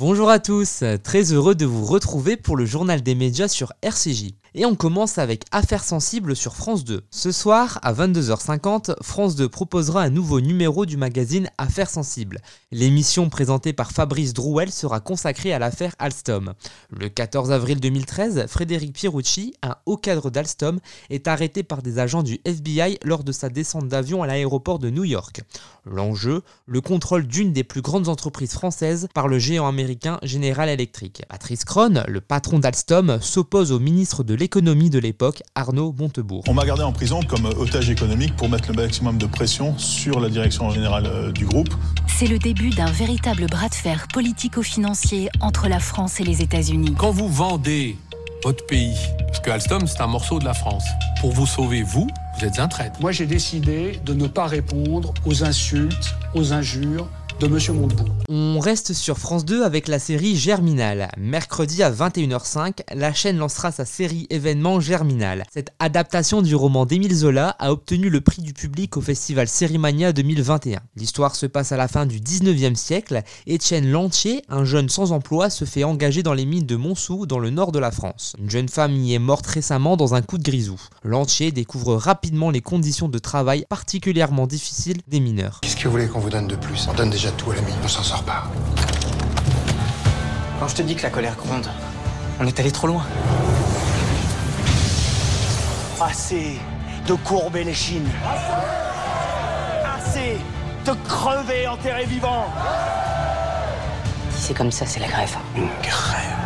Bonjour à tous, très heureux de vous retrouver pour le journal des médias sur RCJ. Et on commence avec Affaires sensibles sur France 2. Ce soir, à 22h50, France 2 proposera un nouveau numéro du magazine Affaires sensibles. L'émission présentée par Fabrice Drouel sera consacrée à l'affaire Alstom. Le 14 avril 2013, Frédéric Pierucci, un haut cadre d'Alstom, est arrêté par des agents du FBI lors de sa descente d'avion à l'aéroport de New York. L'enjeu, le contrôle d'une des plus grandes entreprises françaises par le géant américain General Electric. Patrice Kron, le patron d'Alstom, s'oppose au ministre de l'économie de l'époque, Arnaud Montebourg. On m'a gardé en prison comme otage économique pour mettre le maximum de pression sur la direction générale euh, du groupe. C'est le début d'un véritable bras de fer politico-financier entre la France et les États-Unis. Quand vous vendez votre pays, parce que Alstom c'est un morceau de la France, pour vous sauver vous, vous êtes un traître. Moi j'ai décidé de ne pas répondre aux insultes, aux injures de Monsieur Montebourg. On reste sur France 2 avec la série Germinal. Mercredi à 21h05, la chaîne lancera sa série événement Germinal. Cette adaptation du roman d'Émile Zola a obtenu le prix du public au festival Sérimania 2021. L'histoire se passe à la fin du 19e siècle. Étienne Lantier, un jeune sans emploi, se fait engager dans les mines de Montsou dans le nord de la France. Une jeune femme y est morte récemment dans un coup de grisou. Lantier découvre rapidement les conditions de travail particulièrement difficiles des mineurs. Qu'est-ce que vous voulez qu'on vous donne de plus? On donne déjà tout à l'ami, on s'en sort pas. Quand je te dis que la colère gronde, on est allé trop loin. Assez de courber les chines. Assez de crever enterré vivant. Si c'est comme ça, c'est la grève. Une grève.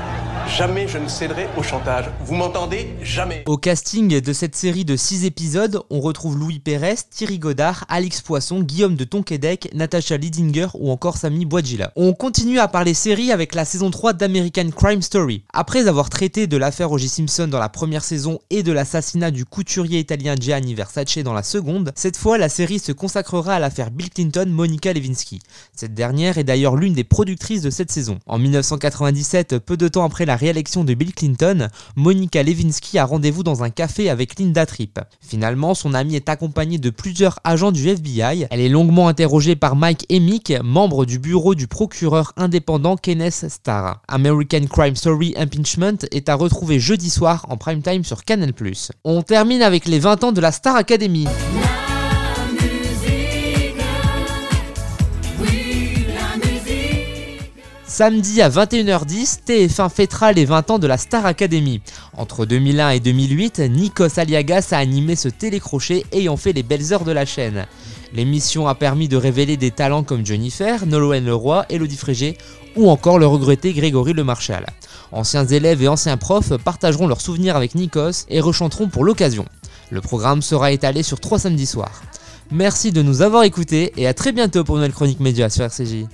Jamais je ne céderai au chantage. Vous m'entendez? Jamais. Au casting de cette série de 6 épisodes, on retrouve Louis Pérez, Thierry Godard, Alix Poisson, Guillaume de Tonquédec, Natasha Lidinger ou encore Samy Boadjila. On continue à parler série avec la saison 3 d'American Crime Story. Après avoir traité de l'affaire O.J. Simpson dans la première saison et de l'assassinat du couturier italien Gianni Versace dans la seconde, cette fois la série se consacrera à l'affaire Bill Clinton Monica Lewinsky. Cette dernière est d'ailleurs l'une des productrices de cette saison. En 1997, peu de temps après la réélection de Bill Clinton, Monica Lewinsky a rendez-vous dans un café avec Linda Tripp. Finalement, son amie est accompagnée de plusieurs agents du FBI. Elle est longuement interrogée par Mike Emick, membre du bureau du procureur indépendant Kenneth Starr. American Crime Story Impeachment est à retrouver jeudi soir en prime time sur Canal+. On termine avec les 20 ans de la Star Academy. Samedi à 21h10, TF1 fêtera les 20 ans de la Star Academy. Entre 2001 et 2008, Nikos Aliagas a animé ce télécrochet ayant fait les belles heures de la chaîne. L'émission a permis de révéler des talents comme Jennifer, Nolwenn Leroy, Elodie Frégé ou encore le regretté Grégory Le Marchal. Anciens élèves et anciens profs partageront leurs souvenirs avec Nikos et rechanteront pour l'occasion. Le programme sera étalé sur trois samedis soirs. Merci de nous avoir écoutés et à très bientôt pour une nouvelle chronique média sur RCJ.